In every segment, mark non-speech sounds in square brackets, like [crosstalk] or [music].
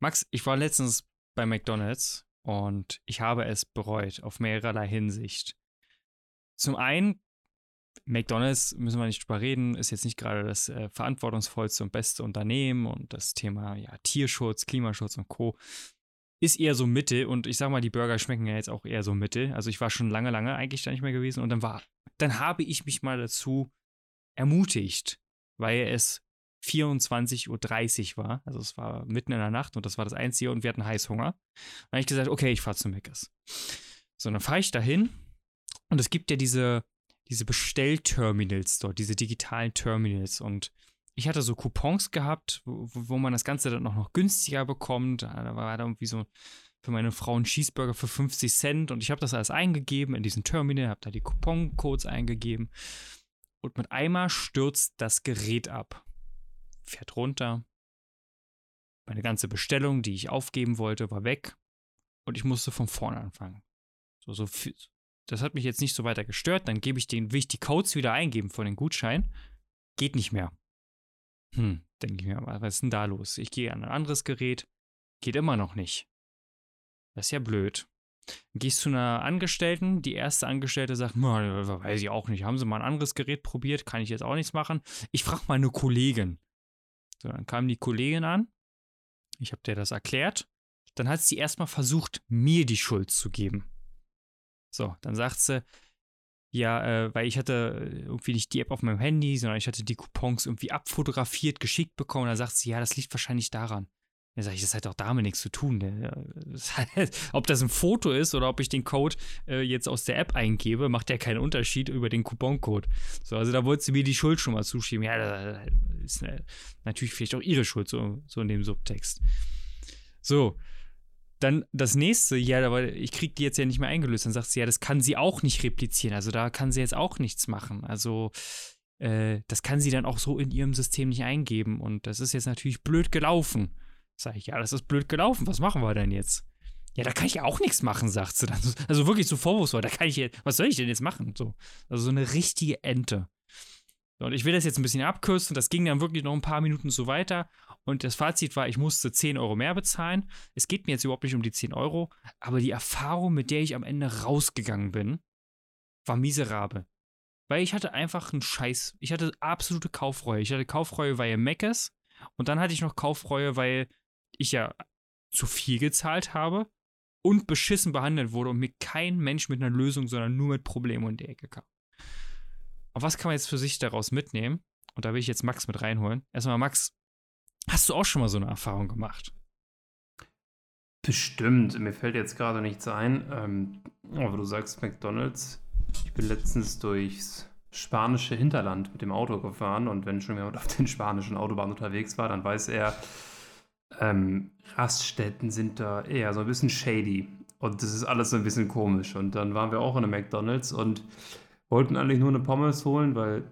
Max, ich war letztens bei McDonald's und ich habe es bereut, auf mehrerlei Hinsicht. Zum einen, McDonald's, müssen wir nicht drüber reden, ist jetzt nicht gerade das äh, verantwortungsvollste und beste Unternehmen und das Thema ja, Tierschutz, Klimaschutz und Co. ist eher so Mitte und ich sag mal, die Burger schmecken ja jetzt auch eher so Mitte. Also ich war schon lange, lange eigentlich da nicht mehr gewesen und dann war, dann habe ich mich mal dazu ermutigt, weil es 24.30 Uhr war. Also es war mitten in der Nacht und das war das Einzige und wir hatten Heißhunger. Dann habe ich gesagt, okay, ich fahre zu Meckes. So, dann fahre ich dahin und es gibt ja diese, diese Bestellterminals dort, diese digitalen Terminals und ich hatte so Coupons gehabt, wo, wo man das Ganze dann auch noch günstiger bekommt. Da war da irgendwie so für meine Frau ein Cheeseburger für 50 Cent und ich habe das alles eingegeben in diesen Terminal, habe da die Couponcodes eingegeben und mit einmal stürzt das Gerät ab fährt runter. Meine ganze Bestellung, die ich aufgeben wollte, war weg und ich musste von vorne anfangen. So, so das hat mich jetzt nicht so weiter gestört. Dann gebe ich den, will ich die Codes wieder eingeben von den Gutschein. Geht nicht mehr. Hm, denke ich mir, was ist denn da los? Ich gehe an ein anderes Gerät. Geht immer noch nicht. Das ist ja blöd. Dann gehst zu einer Angestellten, die erste Angestellte sagt, weiß ich auch nicht, haben Sie mal ein anderes Gerät probiert, kann ich jetzt auch nichts machen. Ich frage mal eine Kollegin. So, dann kam die Kollegin an. Ich habe dir das erklärt. Dann hat sie erstmal versucht, mir die Schuld zu geben. So, dann sagt sie, ja, äh, weil ich hatte irgendwie nicht die App auf meinem Handy, sondern ich hatte die Coupons irgendwie abfotografiert, geschickt bekommen. Da sagt sie, ja, das liegt wahrscheinlich daran. Dann sage ich, das hat auch damit nichts zu tun. [laughs] Heißt, ob das ein Foto ist oder ob ich den Code äh, jetzt aus der App eingebe, macht ja keinen Unterschied über den Couponcode. So, also da wollte sie mir die Schuld schon mal zuschieben. Ja, das ist äh, natürlich vielleicht auch ihre Schuld, so, so in dem Subtext. So, dann das nächste, ja, aber ich kriege die jetzt ja nicht mehr eingelöst. Dann sagt sie, ja, das kann sie auch nicht replizieren. Also da kann sie jetzt auch nichts machen. Also äh, das kann sie dann auch so in ihrem System nicht eingeben. Und das ist jetzt natürlich blöd gelaufen. Sag ich, ja, das ist blöd gelaufen. Was machen wir denn jetzt? Ja, da kann ich ja auch nichts machen, sagt sie dann. [laughs] Also wirklich so vorwurfsvoll. Da kann ich jetzt, was soll ich denn jetzt machen? So, also so eine richtige Ente. Und ich will das jetzt ein bisschen abkürzen. Das ging dann wirklich noch ein paar Minuten so weiter. Und das Fazit war, ich musste 10 Euro mehr bezahlen. Es geht mir jetzt überhaupt nicht um die 10 Euro, aber die Erfahrung, mit der ich am Ende rausgegangen bin, war miserabel. Weil ich hatte einfach einen Scheiß. Ich hatte absolute Kaufreue. Ich hatte Kaufreue, weil Mac ist. Und dann hatte ich noch Kaufreue, weil ich ja zu viel gezahlt habe und beschissen behandelt wurde und mir kein Mensch mit einer Lösung, sondern nur mit Problemen um die Ecke kam. Aber was kann man jetzt für sich daraus mitnehmen? Und da will ich jetzt Max mit reinholen. Erstmal, Max, hast du auch schon mal so eine Erfahrung gemacht? Bestimmt. Mir fällt jetzt gerade nichts ein. Ähm, aber du sagst McDonalds. Ich bin letztens durchs spanische Hinterland mit dem Auto gefahren und wenn schon jemand auf den spanischen Autobahnen unterwegs war, dann weiß er, ähm, Raststätten sind da eher so ein bisschen shady. Und das ist alles so ein bisschen komisch. Und dann waren wir auch in einem McDonalds und wollten eigentlich nur eine Pommes holen, weil,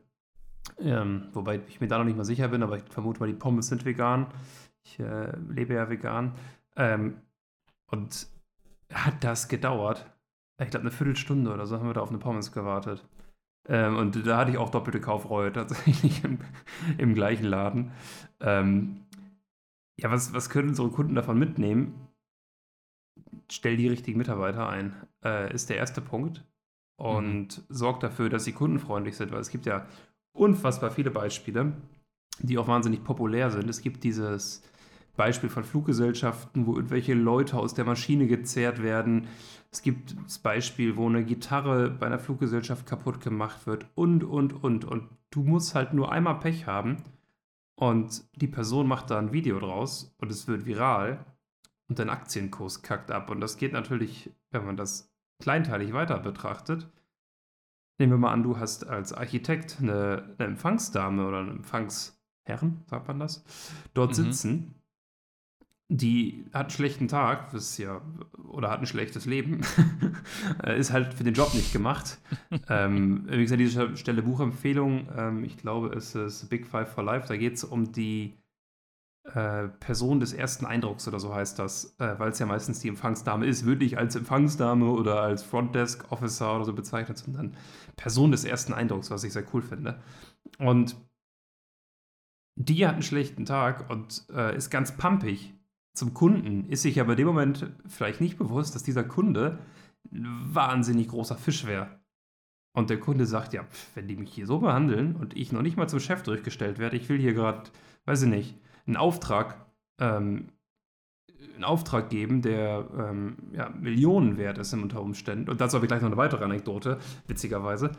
ähm, wobei ich mir da noch nicht mal sicher bin, aber ich vermute mal, die Pommes sind vegan. Ich äh, lebe ja vegan. Ähm, und hat das gedauert? Ich glaube, eine Viertelstunde oder so haben wir da auf eine Pommes gewartet. Ähm, und da hatte ich auch doppelte Kaufreue tatsächlich [laughs] im, im gleichen Laden. Ähm, ja, was, was können unsere Kunden davon mitnehmen? Stell die richtigen Mitarbeiter ein, äh, ist der erste Punkt. Und mhm. sorgt dafür, dass sie kundenfreundlich sind, weil es gibt ja unfassbar viele Beispiele, die auch wahnsinnig populär sind. Es gibt dieses Beispiel von Fluggesellschaften, wo irgendwelche Leute aus der Maschine gezerrt werden. Es gibt das Beispiel, wo eine Gitarre bei einer Fluggesellschaft kaputt gemacht wird und, und, und. Und du musst halt nur einmal Pech haben und die Person macht da ein Video draus und es wird viral und dein Aktienkurs kackt ab. Und das geht natürlich, wenn man das kleinteilig weiter betrachtet. Nehmen wir mal an, du hast als Architekt eine, eine Empfangsdame oder einen Empfangsherren, sagt man das, dort mhm. sitzen die hat einen schlechten Tag, ist ja, oder hat ein schlechtes Leben, [laughs] ist halt für den Job nicht gemacht. [laughs] ähm, wie gesagt, an dieser Stelle Buchempfehlung, ähm, ich glaube, es ist Big Five for Life, da geht es um die äh, Person des ersten Eindrucks oder so heißt das, äh, weil es ja meistens die Empfangsdame ist, wirklich als Empfangsdame oder als Frontdesk Officer oder so bezeichnet, sondern Person des ersten Eindrucks, was ich sehr cool finde. Und die hat einen schlechten Tag und äh, ist ganz pumpig zum Kunden ist sich aber in dem Moment vielleicht nicht bewusst, dass dieser Kunde ein wahnsinnig großer Fisch wäre. Und der Kunde sagt, ja, wenn die mich hier so behandeln und ich noch nicht mal zum Chef durchgestellt werde, ich will hier gerade, weiß ich nicht, einen Auftrag, ähm, einen Auftrag geben, der ähm, ja, Millionen wert ist unter Umständen. Und dazu habe ich gleich noch eine weitere Anekdote, witzigerweise.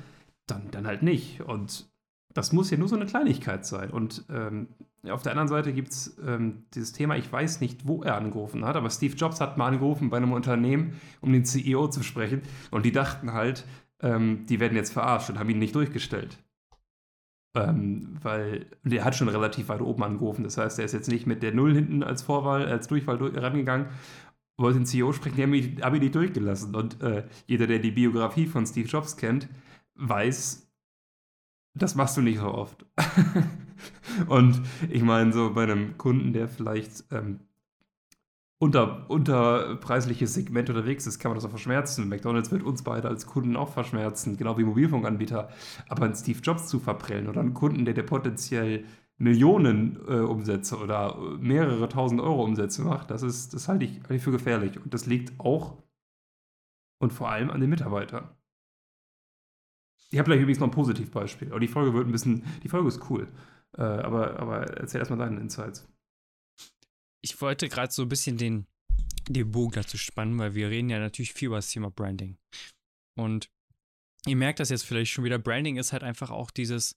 Dann, dann halt nicht. Und das muss ja nur so eine Kleinigkeit sein. Und ähm, auf der anderen Seite gibt es ähm, dieses Thema, ich weiß nicht, wo er angerufen hat, aber Steve Jobs hat mal angerufen bei einem Unternehmen, um den CEO zu sprechen. Und die dachten halt, ähm, die werden jetzt verarscht und haben ihn nicht durchgestellt. Ähm, weil der hat schon relativ weit oben angerufen. Das heißt, er ist jetzt nicht mit der Null hinten als Vorwahl, als Durchwahl rangegangen, wollte den CEO sprechen, die haben ihn, ihn nicht durchgelassen. Und äh, jeder, der die Biografie von Steve Jobs kennt, weiß, das machst du nicht so oft. [laughs] und ich meine, so bei einem Kunden, der vielleicht ähm, unter, preisliches Segment unterwegs ist, kann man das auch verschmerzen. McDonalds wird uns beide als Kunden auch verschmerzen, genau wie Mobilfunkanbieter. Aber einen Steve Jobs zu verprellen oder einen Kunden, der dir potenziell Millionen äh, Umsätze oder mehrere tausend Euro Umsätze macht, das ist, das halte ich, halte ich für gefährlich. Und das liegt auch und vor allem an den Mitarbeitern. Ich habe gleich übrigens noch ein Positivbeispiel. Aber die Folge wird ein bisschen, die Folge ist cool. Äh, aber, aber erzähl erstmal deine Insights. Ich wollte gerade so ein bisschen den, den Bogen dazu spannen, weil wir reden ja natürlich viel über das Thema Branding. Und ihr merkt das jetzt vielleicht schon wieder. Branding ist halt einfach auch dieses,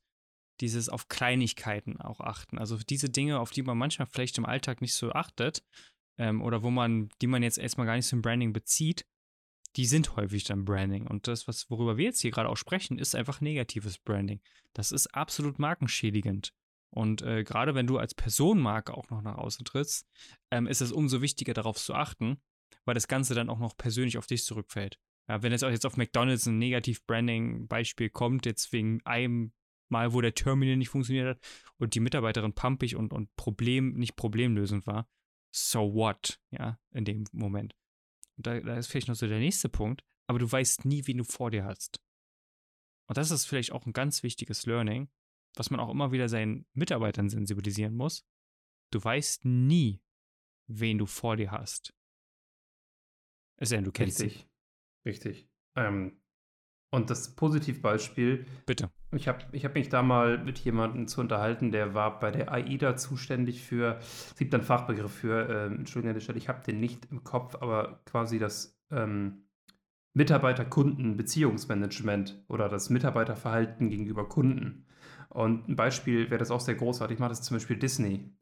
dieses auf Kleinigkeiten auch achten. Also diese Dinge, auf die man manchmal vielleicht im Alltag nicht so achtet ähm, oder wo man, die man jetzt erstmal gar nicht so im Branding bezieht, die sind häufig dann Branding. Und das, was, worüber wir jetzt hier gerade auch sprechen, ist einfach negatives Branding. Das ist absolut markenschädigend. Und äh, gerade wenn du als Personenmarke auch noch nach außen trittst, ähm, ist es umso wichtiger, darauf zu achten, weil das Ganze dann auch noch persönlich auf dich zurückfällt. Ja, wenn jetzt auch jetzt auf McDonalds ein Negativ-Branding-Beispiel kommt, jetzt wegen einem Mal, wo der Terminal nicht funktioniert hat und die Mitarbeiterin pumpig und, und Problem, nicht problemlösend war, so what, ja, in dem Moment. Und da, da ist vielleicht noch so der nächste Punkt, aber du weißt nie, wen du vor dir hast. Und das ist vielleicht auch ein ganz wichtiges Learning, was man auch immer wieder seinen Mitarbeitern sensibilisieren muss. Du weißt nie, wen du vor dir hast. Es sei denn, du kennst Richtig. Dich. Richtig. Ähm, und das Positivbeispiel. Bitte. Ich habe ich hab mich da mal mit jemandem zu unterhalten, der war bei der AIDA zuständig für, es gibt einen Fachbegriff für, äh, Entschuldigung an der Stelle, ich habe den nicht im Kopf, aber quasi das ähm, Mitarbeiter-Kunden-Beziehungsmanagement oder das Mitarbeiterverhalten gegenüber Kunden. Und ein Beispiel wäre das auch sehr großartig, ich mache das zum Beispiel Disney.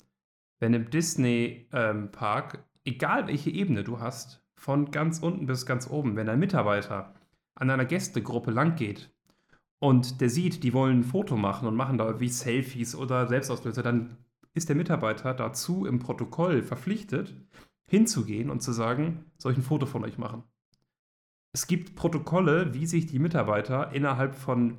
Wenn im Disney-Park, ähm, egal welche Ebene du hast, von ganz unten bis ganz oben, wenn ein Mitarbeiter an einer Gästegruppe lang geht und der sieht, die wollen ein Foto machen und machen da wie Selfies oder Selbstauslöser, dann ist der Mitarbeiter dazu im Protokoll verpflichtet, hinzugehen und zu sagen, soll ich ein Foto von euch machen? Es gibt Protokolle, wie sich die Mitarbeiter innerhalb von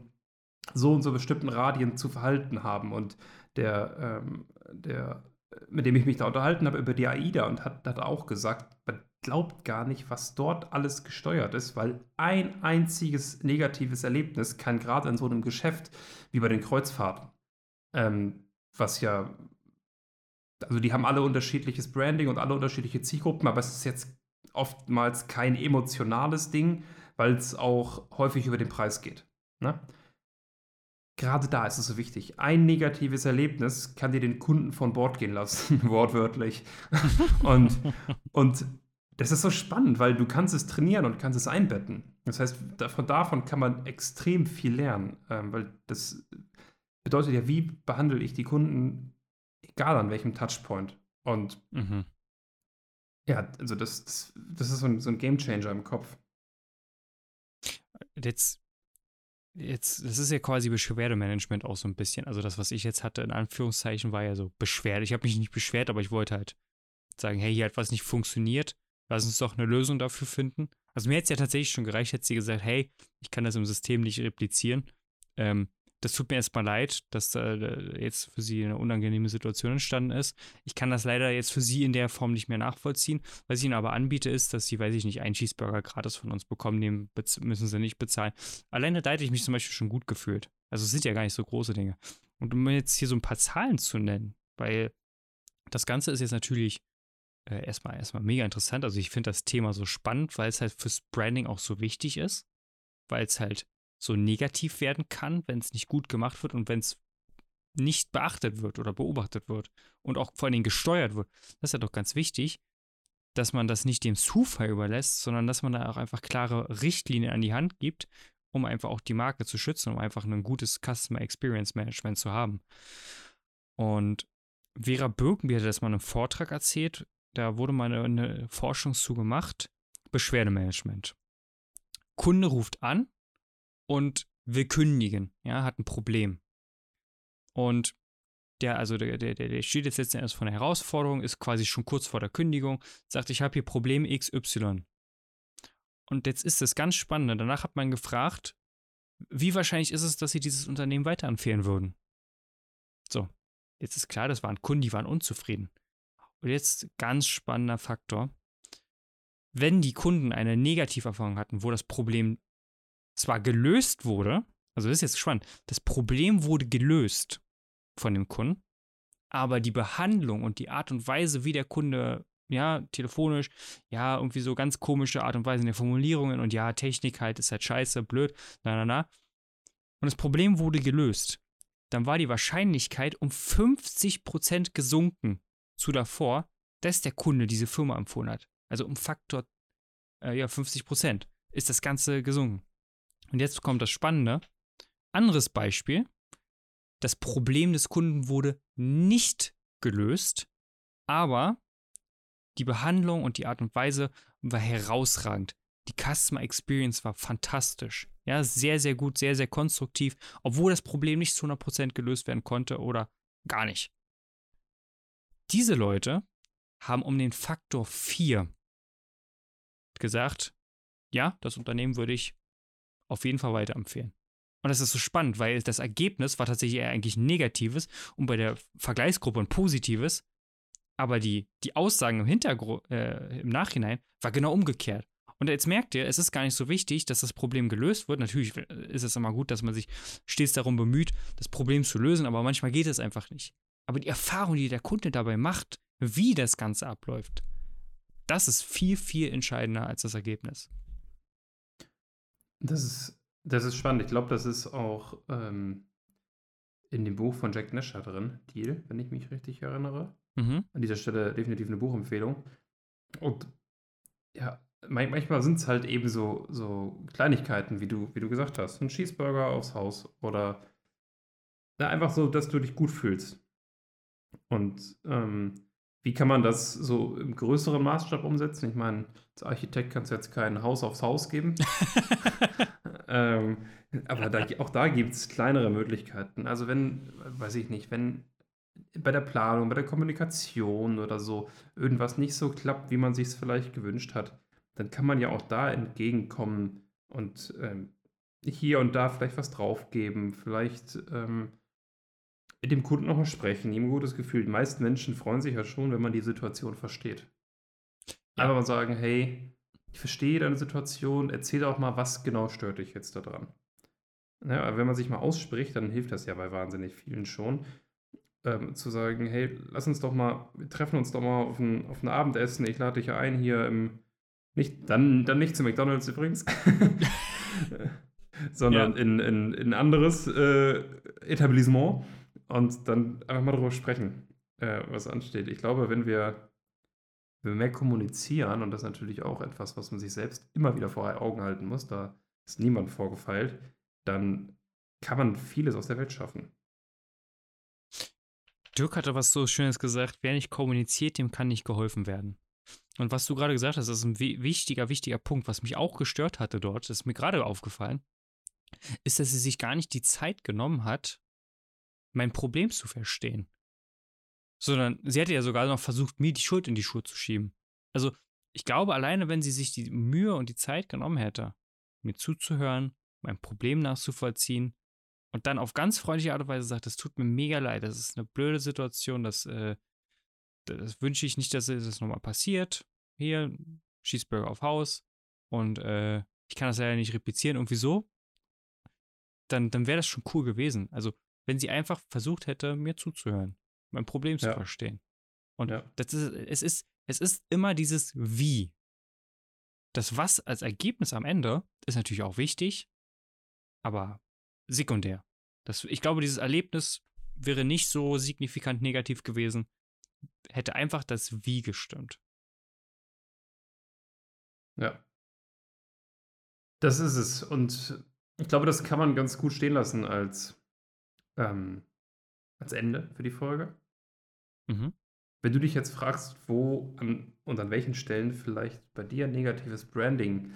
so und so bestimmten Radien zu verhalten haben. Und der, ähm, der mit dem ich mich da unterhalten habe über die AIDA und hat, hat auch gesagt, man glaubt gar nicht, was dort alles gesteuert ist, weil ein einziges negatives Erlebnis kann gerade in so einem Geschäft wie bei den Kreuzfahrten, ähm, was ja, also die haben alle unterschiedliches Branding und alle unterschiedliche Zielgruppen, aber es ist jetzt oftmals kein emotionales Ding, weil es auch häufig über den Preis geht. Ne? gerade da ist es so wichtig. Ein negatives Erlebnis kann dir den Kunden von Bord gehen lassen, [laughs] wortwörtlich. und, und das ist so spannend, weil du kannst es trainieren und kannst es einbetten. Das heißt, von davon kann man extrem viel lernen, ähm, weil das bedeutet ja, wie behandle ich die Kunden, egal an welchem Touchpoint. Und mhm. ja, also das, das, das ist so ein, so ein Game Changer im Kopf. Jetzt jetzt, das ist ja quasi Beschwerdemanagement auch so ein bisschen. Also das, was ich jetzt hatte, in Anführungszeichen, war ja so Beschwerde. Ich habe mich nicht beschwert, aber ich wollte halt sagen, hey, hier hat was nicht funktioniert. Lass uns doch eine Lösung dafür finden. Also mir hätte es ja tatsächlich schon gereicht, hätte sie gesagt, hey, ich kann das im System nicht replizieren. Ähm, das tut mir erstmal leid, dass äh, jetzt für sie eine unangenehme Situation entstanden ist. Ich kann das leider jetzt für sie in der Form nicht mehr nachvollziehen. Was ich ihnen aber anbiete, ist, dass sie, weiß ich nicht, einen Cheeseburger gratis von uns bekommen, den müssen sie nicht bezahlen. Alleine da hätte ich mich zum Beispiel schon gut gefühlt. Also es sind ja gar nicht so große Dinge. Und um jetzt hier so ein paar Zahlen zu nennen, weil das Ganze ist jetzt natürlich äh, erstmal, erstmal mega interessant. Also ich finde das Thema so spannend, weil es halt fürs Branding auch so wichtig ist, weil es halt so negativ werden kann, wenn es nicht gut gemacht wird und wenn es nicht beachtet wird oder beobachtet wird und auch vor allen Dingen gesteuert wird. Das ist ja doch ganz wichtig, dass man das nicht dem Zufall überlässt, sondern dass man da auch einfach klare Richtlinien an die Hand gibt, um einfach auch die Marke zu schützen, um einfach ein gutes Customer Experience Management zu haben. Und Vera Birkenbier hat das mal in einem Vortrag erzählt, da wurde mal eine, Forschung zu gemacht, Beschwerdemanagement. Kunde ruft an und will kündigen, ja, hat ein Problem. Und der, also der, der, der steht jetzt letzten Endes von der Herausforderung, ist quasi schon kurz vor der Kündigung, sagt, ich habe hier Problem XY. Und jetzt ist das ganz Spannende. Danach hat man gefragt, wie wahrscheinlich ist es, dass sie dieses Unternehmen weiterempfehlen würden? So, jetzt ist klar, das waren Kunden, die waren unzufrieden. Und jetzt ganz spannender Faktor. Wenn die Kunden eine Negativerfahrung hatten, wo das Problem zwar gelöst wurde, also das ist jetzt spannend, das Problem wurde gelöst von dem Kunden, aber die Behandlung und die Art und Weise, wie der Kunde, ja, telefonisch, ja, irgendwie so ganz komische Art und Weise in den Formulierungen und ja, Technik halt ist halt scheiße, blöd, na, na, na. Und das Problem wurde gelöst. Dann war die Wahrscheinlichkeit um 50% gesunken zu davor, dass der Kunde diese Firma empfohlen hat. Also um Faktor äh, ja, 50% ist das Ganze gesunken. Und jetzt kommt das Spannende. Anderes Beispiel. Das Problem des Kunden wurde nicht gelöst, aber die Behandlung und die Art und Weise war herausragend. Die Customer Experience war fantastisch. Ja, sehr, sehr gut, sehr, sehr konstruktiv, obwohl das Problem nicht zu 100% gelöst werden konnte oder gar nicht. Diese Leute haben um den Faktor 4 gesagt, ja, das Unternehmen würde ich auf jeden Fall weiterempfehlen. Und das ist so spannend, weil das Ergebnis war tatsächlich eher eigentlich negatives und bei der Vergleichsgruppe ein positives. Aber die, die Aussagen im Hintergrund, äh, im Nachhinein war genau umgekehrt. Und jetzt merkt ihr, es ist gar nicht so wichtig, dass das Problem gelöst wird. Natürlich ist es immer gut, dass man sich stets darum bemüht, das Problem zu lösen, aber manchmal geht es einfach nicht. Aber die Erfahrung, die der Kunde dabei macht, wie das Ganze abläuft, das ist viel, viel entscheidender als das Ergebnis. Das ist, das ist spannend. Ich glaube, das ist auch ähm, in dem Buch von Jack Nasher drin, Deal, wenn ich mich richtig erinnere. Mhm. An dieser Stelle definitiv eine Buchempfehlung. Und ja, manchmal sind es halt eben so, so Kleinigkeiten, wie du, wie du gesagt hast. Ein Cheeseburger aufs Haus oder na, einfach so, dass du dich gut fühlst. Und ähm, wie kann man das so im größeren Maßstab umsetzen? Ich meine, als Architekt kannst du jetzt kein Haus aufs Haus geben. [laughs] ähm, aber da, auch da gibt es kleinere Möglichkeiten. Also wenn, weiß ich nicht, wenn bei der Planung, bei der Kommunikation oder so irgendwas nicht so klappt, wie man sich es vielleicht gewünscht hat, dann kann man ja auch da entgegenkommen und ähm, hier und da vielleicht was draufgeben, vielleicht ähm, mit dem Kunden nochmal sprechen, ihm ein gutes Gefühl. Die meisten Menschen freuen sich ja schon, wenn man die Situation versteht. Ja. Einfach mal sagen, hey, ich verstehe deine Situation, erzähl auch mal, was genau stört dich jetzt daran. Ja, wenn man sich mal ausspricht, dann hilft das ja bei wahnsinnig vielen schon. Ähm, zu sagen, hey, lass uns doch mal, wir treffen uns doch mal auf ein, auf ein Abendessen, ich lade dich ein hier im, nicht, dann, dann nicht zu McDonalds übrigens, [laughs] sondern ja. in, in, in ein anderes äh, Etablissement und dann einfach mal darüber sprechen, äh, was ansteht. Ich glaube, wenn wir, wenn wir mehr kommunizieren, und das ist natürlich auch etwas, was man sich selbst immer wieder vor Augen halten muss, da ist niemand vorgefeilt, dann kann man vieles aus der Welt schaffen. Dirk hatte was so Schönes gesagt, wer nicht kommuniziert, dem kann nicht geholfen werden. Und was du gerade gesagt hast, das ist ein wichtiger, wichtiger Punkt, was mich auch gestört hatte dort, das ist mir gerade aufgefallen, ist, dass sie sich gar nicht die Zeit genommen hat, mein Problem zu verstehen. Sondern sie hätte ja sogar noch versucht, mir die Schuld in die Schuhe zu schieben. Also, ich glaube, alleine wenn sie sich die Mühe und die Zeit genommen hätte, mir zuzuhören, mein Problem nachzuvollziehen und dann auf ganz freundliche Art und Weise sagt, es tut mir mega leid, das ist eine blöde Situation, das, äh, das wünsche ich nicht, dass das nochmal passiert. Hier, Cheeseburger auf Haus und äh, ich kann das ja nicht replizieren, irgendwie so. Dann, dann wäre das schon cool gewesen. Also wenn sie einfach versucht hätte, mir zuzuhören, mein Problem zu ja. verstehen. Und ja. das ist, es ist, Es ist immer dieses Wie. Das Was als Ergebnis am Ende ist natürlich auch wichtig, aber sekundär. Das, ich glaube, dieses Erlebnis wäre nicht so signifikant negativ gewesen, hätte einfach das Wie gestimmt. Ja. Das ist es. Und ich glaube, das kann man ganz gut stehen lassen als, ähm, als Ende für die Folge. Mhm. Wenn du dich jetzt fragst, wo an, und an welchen Stellen vielleicht bei dir negatives Branding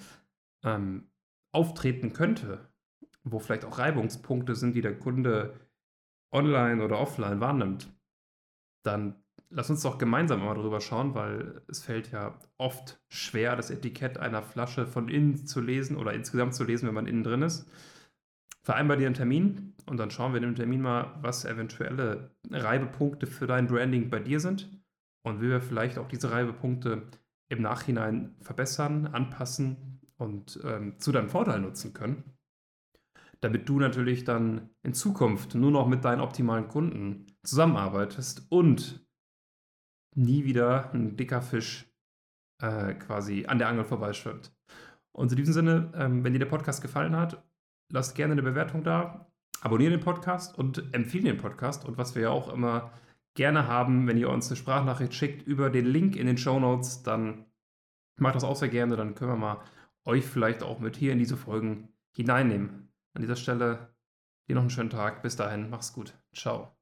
ähm, auftreten könnte, wo vielleicht auch Reibungspunkte sind, die der Kunde online oder offline wahrnimmt, dann lass uns doch gemeinsam mal drüber schauen, weil es fällt ja oft schwer, das Etikett einer Flasche von innen zu lesen oder insgesamt zu lesen, wenn man innen drin ist. Vereinbar dir einen Termin und dann schauen wir in dem Termin mal, was eventuelle Reibepunkte für dein Branding bei dir sind und wie wir vielleicht auch diese Reibepunkte im Nachhinein verbessern, anpassen und ähm, zu deinem Vorteil nutzen können damit du natürlich dann in Zukunft nur noch mit deinen optimalen Kunden zusammenarbeitest und nie wieder ein dicker Fisch äh, quasi an der Angel vorbeischwimmt. Und in diesem Sinne, ähm, wenn dir der Podcast gefallen hat, lasst gerne eine Bewertung da, abonniert den Podcast und empfehlt den Podcast. Und was wir ja auch immer gerne haben, wenn ihr uns eine Sprachnachricht schickt über den Link in den Show Notes, dann macht das auch sehr gerne. Dann können wir mal euch vielleicht auch mit hier in diese Folgen hineinnehmen. An dieser Stelle dir noch einen schönen Tag. Bis dahin, mach's gut. Ciao.